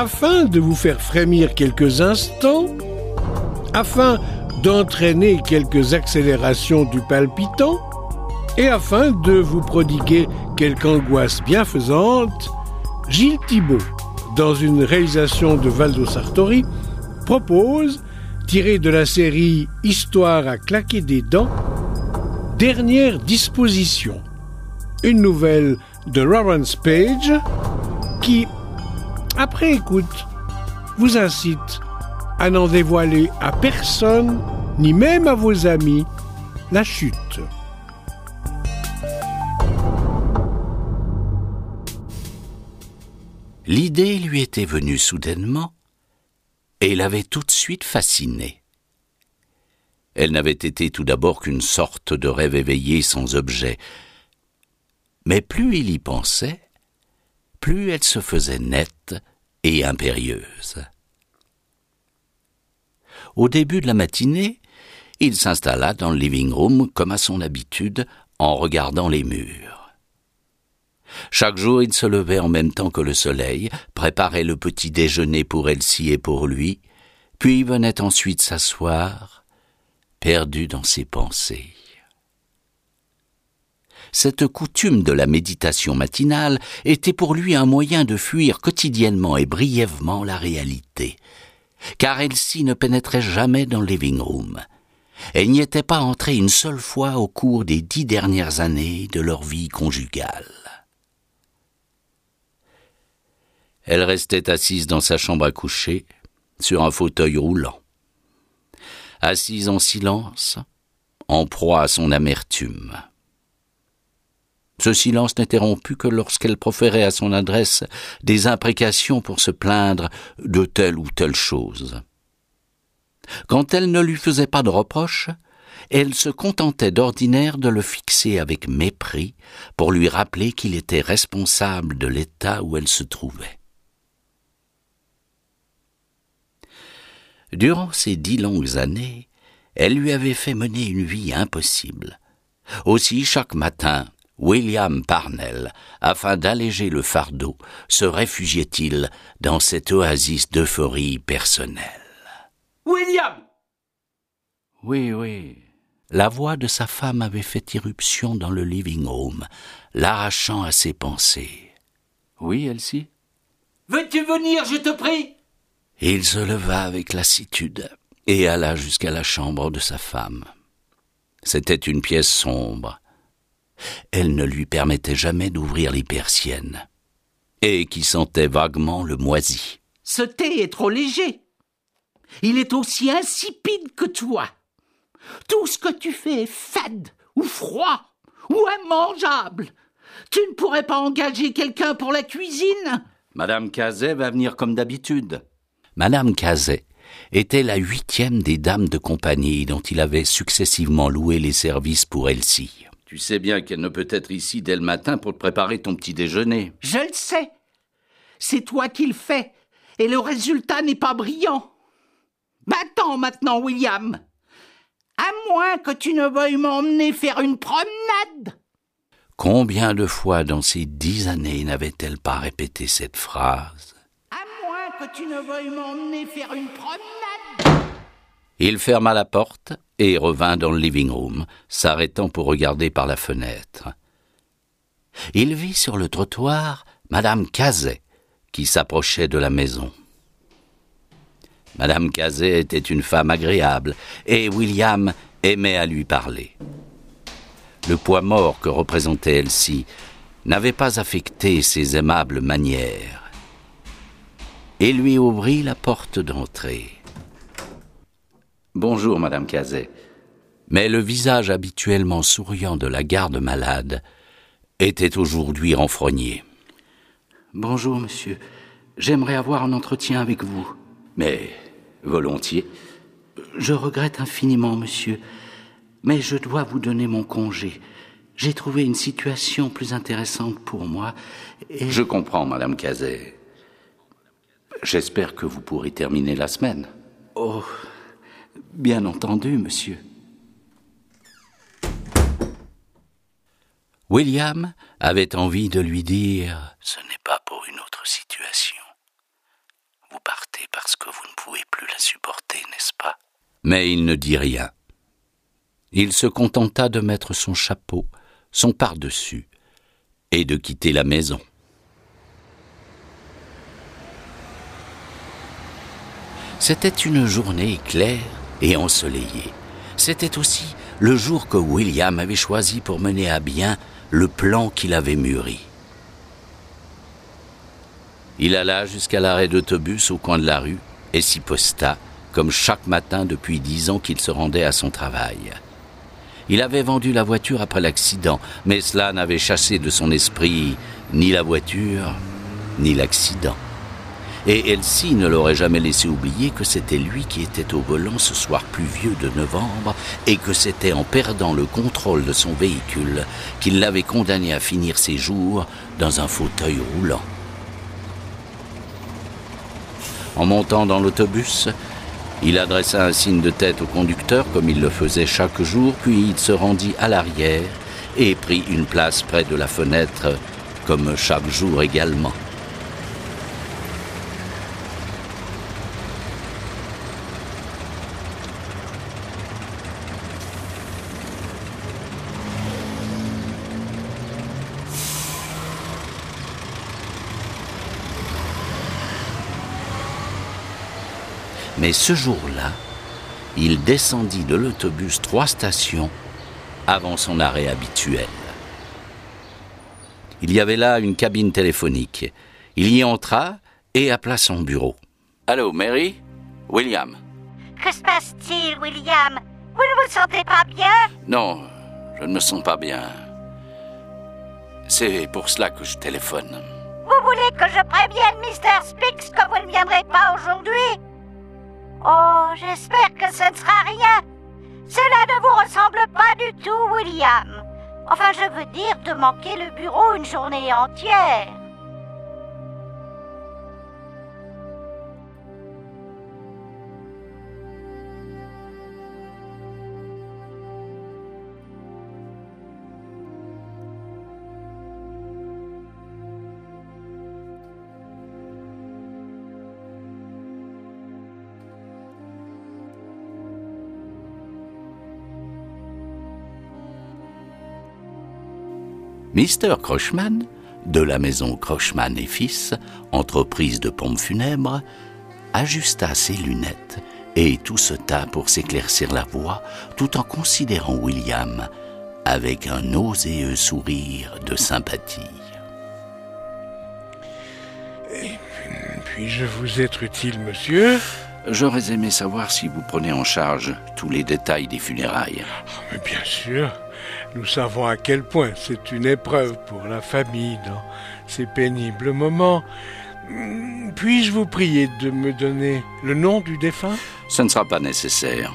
afin de vous faire frémir quelques instants, afin d'entraîner quelques accélérations du palpitant, et afin de vous prodiguer quelque angoisse bienfaisante, Gilles Thibault, dans une réalisation de Valdo Sartori, propose, tiré de la série Histoire à claquer des dents, Dernière disposition, une nouvelle de Lawrence Page qui, après écoute, vous incite à n'en dévoiler à personne, ni même à vos amis, la chute. L'idée lui était venue soudainement et l'avait tout de suite fasciné. Elle n'avait été tout d'abord qu'une sorte de rêve éveillé sans objet, mais plus il y pensait, plus elle se faisait nette et impérieuse. Au début de la matinée, il s'installa dans le living room comme à son habitude en regardant les murs. Chaque jour il se levait en même temps que le soleil, préparait le petit déjeuner pour Elsie et pour lui, puis venait ensuite s'asseoir, perdu dans ses pensées. Cette coutume de la méditation matinale était pour lui un moyen de fuir quotidiennement et brièvement la réalité, car Elsie ne pénétrait jamais dans le living room. Elle n'y était pas entrée une seule fois au cours des dix dernières années de leur vie conjugale. Elle restait assise dans sa chambre à coucher, sur un fauteuil roulant. Assise en silence, en proie à son amertume. Ce silence n'était rompu que lorsqu'elle proférait à son adresse des imprécations pour se plaindre de telle ou telle chose. Quand elle ne lui faisait pas de reproches, elle se contentait d'ordinaire de le fixer avec mépris pour lui rappeler qu'il était responsable de l'état où elle se trouvait. Durant ces dix longues années, elle lui avait fait mener une vie impossible. Aussi chaque matin, William Parnell, afin d'alléger le fardeau, se réfugiait-il dans cette oasis d'euphorie personnelle? William Oui, oui. La voix de sa femme avait fait irruption dans le living room, l'arrachant à ses pensées. Oui, Elsie? Veux-tu venir, je te prie? Il se leva avec lassitude et alla jusqu'à la chambre de sa femme. C'était une pièce sombre, elle ne lui permettait jamais d'ouvrir les persiennes, et qui sentait vaguement le moisi. Ce thé est trop léger. Il est aussi insipide que toi. Tout ce que tu fais est fade, ou froid, ou immangeable. Tu ne pourrais pas engager quelqu'un pour la cuisine Madame Cazet va venir comme d'habitude. Madame Cazet était la huitième des dames de compagnie dont il avait successivement loué les services pour Elsie. Tu sais bien qu'elle ne peut être ici dès le matin pour te préparer ton petit déjeuner. Je le sais. C'est toi qui le fais, et le résultat n'est pas brillant. Va-t'en maintenant, William. À moins que tu ne veuilles m'emmener faire une promenade. Combien de fois dans ces dix années n'avait-elle pas répété cette phrase? À moins que tu ne veuilles m'emmener faire une promenade. Il ferma la porte et revint dans le living room, s'arrêtant pour regarder par la fenêtre. Il vit sur le trottoir Madame Cazet, qui s'approchait de la maison. Madame Cazet était une femme agréable, et William aimait à lui parler. Le poids mort que représentait Elsie n'avait pas affecté ses aimables manières. Et lui ouvrit la porte d'entrée. Bonjour, Madame Cazet. Mais le visage habituellement souriant de la garde malade était aujourd'hui renfrogné. Bonjour, monsieur. J'aimerais avoir un entretien avec vous. Mais volontiers. Je regrette infiniment, monsieur, mais je dois vous donner mon congé. J'ai trouvé une situation plus intéressante pour moi et... Je comprends, Madame Cazet. J'espère que vous pourrez terminer la semaine. Oh, Bien entendu, monsieur. William avait envie de lui dire Ce n'est pas pour une autre situation. pouvez plus la supporter, n'est-ce pas? Mais il ne dit rien. Il se contenta de mettre son chapeau, son pardessus, et de quitter la maison. C'était une journée claire et ensoleillée. C'était aussi le jour que William avait choisi pour mener à bien le plan qu'il avait mûri. Il alla jusqu'à l'arrêt d'autobus au coin de la rue et s'y posta, comme chaque matin depuis dix ans qu'il se rendait à son travail. Il avait vendu la voiture après l'accident, mais cela n'avait chassé de son esprit ni la voiture, ni l'accident. Et Elsie ne l'aurait jamais laissé oublier que c'était lui qui était au volant ce soir pluvieux de novembre et que c'était en perdant le contrôle de son véhicule qu'il l'avait condamné à finir ses jours dans un fauteuil roulant. En montant dans l'autobus, il adressa un signe de tête au conducteur comme il le faisait chaque jour, puis il se rendit à l'arrière et prit une place près de la fenêtre comme chaque jour également. Mais ce jour-là, il descendit de l'autobus trois stations avant son arrêt habituel. Il y avait là une cabine téléphonique. Il y entra et appela son bureau. Allô, Mary? William? Que se passe-t-il, William? Vous ne vous sentez pas bien? Non, je ne me sens pas bien. C'est pour cela que je téléphone. Vous voulez que je prévienne Mr. Spix que vous ne viendrez pas aujourd'hui? Oh, j'espère que ce ne sera rien. Cela ne vous ressemble pas du tout, William. Enfin, je veux dire de manquer le bureau une journée entière. Mr. Crochman, de la maison Crochman et Fils, entreprise de pompes funèbres, ajusta ses lunettes et tout se tat pour s'éclaircir la voix tout en considérant William avec un nauséeux sourire de sympathie. Puis-je vous être utile, monsieur? J'aurais aimé savoir si vous prenez en charge tous les détails des funérailles. Mais bien sûr. Nous savons à quel point c'est une épreuve pour la famille dans ces pénibles moments. Hmm, Puis-je vous prier de me donner le nom du défunt? Ce ne sera pas nécessaire.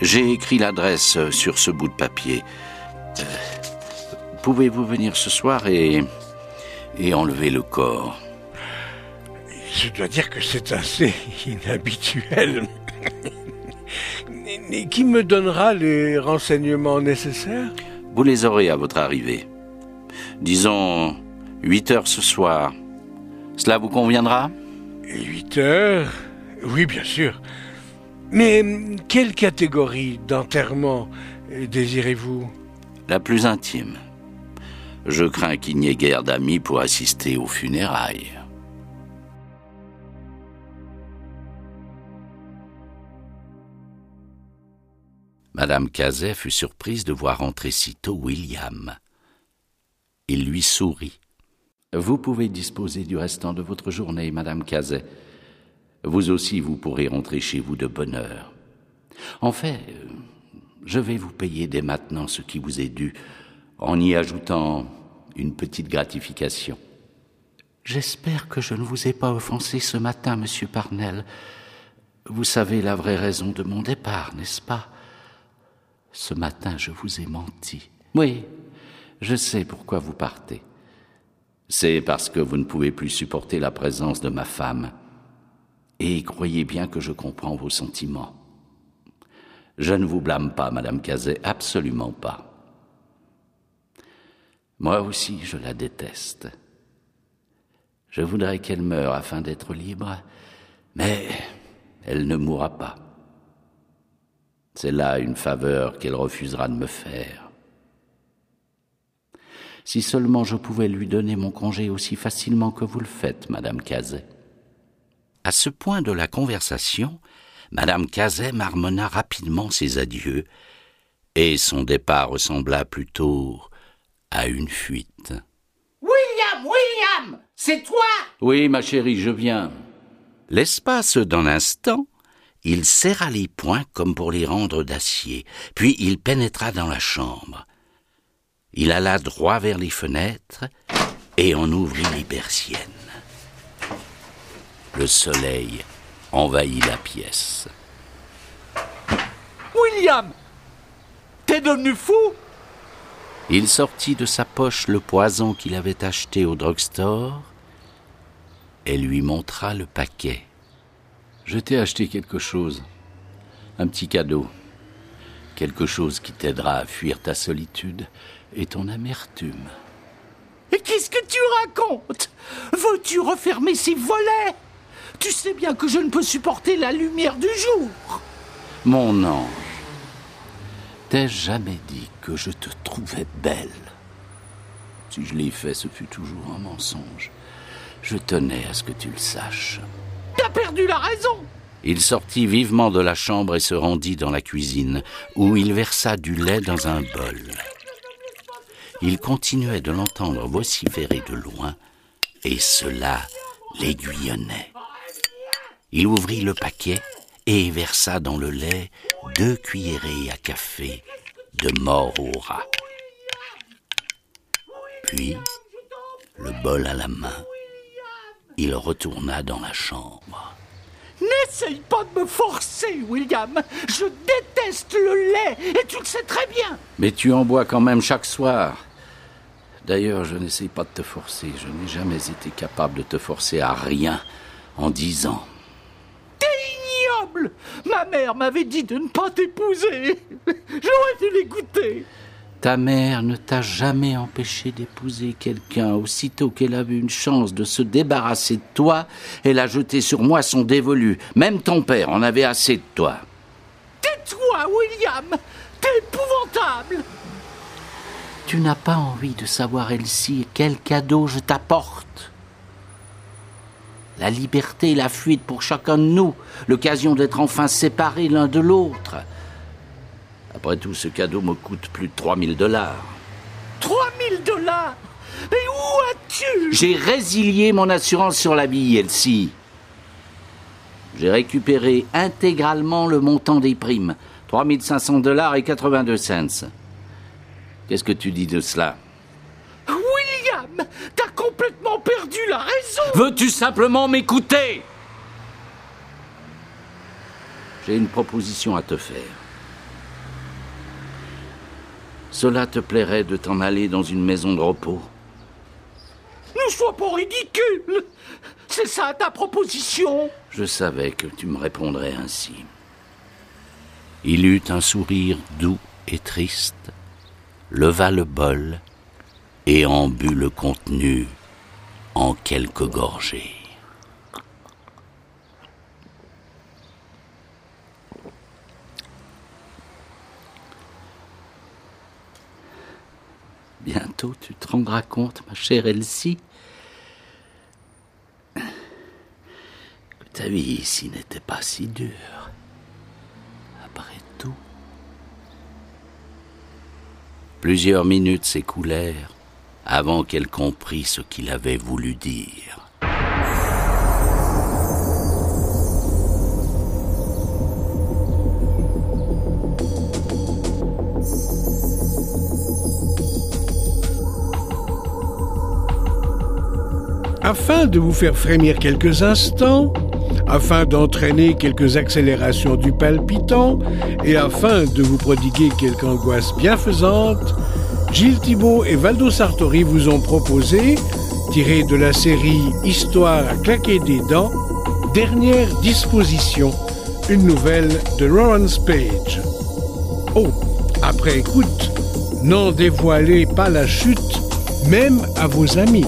J'ai écrit l'adresse sur ce bout de papier. Euh, Pouvez-vous venir ce soir et, et enlever le corps? Je dois dire que c'est assez inhabituel. Et Qui me donnera les renseignements nécessaires? Vous les aurez à votre arrivée. Disons 8 heures ce soir. Cela vous conviendra? 8 heures? Oui, bien sûr. Mais quelle catégorie d'enterrement euh, désirez-vous? La plus intime. Je crains qu'il n'y ait guère d'amis pour assister aux funérailles. Madame Cazet fut surprise de voir entrer sitôt William. Il lui sourit. Vous pouvez disposer du restant de votre journée, Madame Cazet. Vous aussi, vous pourrez rentrer chez vous de bonne heure. En fait, euh, je vais vous payer dès maintenant ce qui vous est dû, en y ajoutant une petite gratification. J'espère que je ne vous ai pas offensé ce matin, Monsieur Parnell. Vous savez la vraie raison de mon départ, n'est-ce pas? Ce matin, je vous ai menti. Oui, je sais pourquoi vous partez. C'est parce que vous ne pouvez plus supporter la présence de ma femme. Et croyez bien que je comprends vos sentiments. Je ne vous blâme pas, Madame Cazet, absolument pas. Moi aussi, je la déteste. Je voudrais qu'elle meure afin d'être libre, mais elle ne mourra pas. C'est là une faveur qu'elle refusera de me faire. Si seulement je pouvais lui donner mon congé aussi facilement que vous le faites, Madame Cazet. À ce point de la conversation, Madame Cazet marmonna rapidement ses adieux, et son départ ressembla plutôt à une fuite. William, William, c'est toi Oui, ma chérie, je viens. L'espace d'un instant, il serra les poings comme pour les rendre d'acier, puis il pénétra dans la chambre. Il alla droit vers les fenêtres et en ouvrit les persiennes. Le soleil envahit la pièce. William T'es devenu fou? Il sortit de sa poche le poison qu'il avait acheté au drugstore et lui montra le paquet. Je t'ai acheté quelque chose, un petit cadeau, quelque chose qui t'aidera à fuir ta solitude et ton amertume. Et qu'est-ce que tu racontes? Veux-tu refermer ces volets? Tu sais bien que je ne peux supporter la lumière du jour. Mon ange, t'ai-je jamais dit que je te trouvais belle Si je l'ai fait, ce fut toujours un mensonge. Je tenais à ce que tu le saches. Perdu la raison Il sortit vivement de la chambre et se rendit dans la cuisine, où il versa du lait dans un bol. Il continuait de l'entendre vociférer de loin, et cela l'aiguillonnait. Il ouvrit le paquet et versa dans le lait deux cuillerées à café de mort au rat. Puis, le bol à la main, il retourna dans la chambre. N'essaye pas de me forcer, William. Je déteste le lait, et tu le sais très bien. Mais tu en bois quand même chaque soir. D'ailleurs, je n'essaye pas de te forcer. Je n'ai jamais été capable de te forcer à rien en dix ans. T'es ignoble Ma mère m'avait dit de ne pas t'épouser. J'aurais dû l'écouter. Ta mère ne t'a jamais empêché d'épouser quelqu'un. Aussitôt qu'elle a vu une chance de se débarrasser de toi, elle a jeté sur moi son dévolu. Même ton père en avait assez de toi. Tais-toi, William T'es épouvantable Tu n'as pas envie de savoir, Elsie, quel cadeau je t'apporte. La liberté et la fuite pour chacun de nous, l'occasion d'être enfin séparés l'un de l'autre. Après tout, ce cadeau me coûte plus de 3000 dollars. 3000 dollars Mais où as-tu J'ai résilié mon assurance sur la vie, Elsie. J'ai récupéré intégralement le montant des primes. 3500 dollars et 82 cents. Qu'est-ce que tu dis de cela William T'as complètement perdu la raison Veux-tu simplement m'écouter? J'ai une proposition à te faire. Cela te plairait de t'en aller dans une maison de repos Ne sois pas ridicule C'est ça ta proposition Je savais que tu me répondrais ainsi. Il eut un sourire doux et triste, leva le bol et en but le contenu en quelques gorgées. Tu te rendras compte, ma chère Elsie, que ta vie ici n'était pas si dure. Après tout. Plusieurs minutes s'écoulèrent avant qu'elle comprît ce qu'il avait voulu dire. Afin de vous faire frémir quelques instants, afin d'entraîner quelques accélérations du palpitant et afin de vous prodiguer quelque angoisse bienfaisante, Gilles Thibault et Valdo Sartori vous ont proposé, tiré de la série Histoire à claquer des dents, Dernière disposition, une nouvelle de Lawrence Page. Oh, après écoute, n'en dévoilez pas la chute, même à vos amis.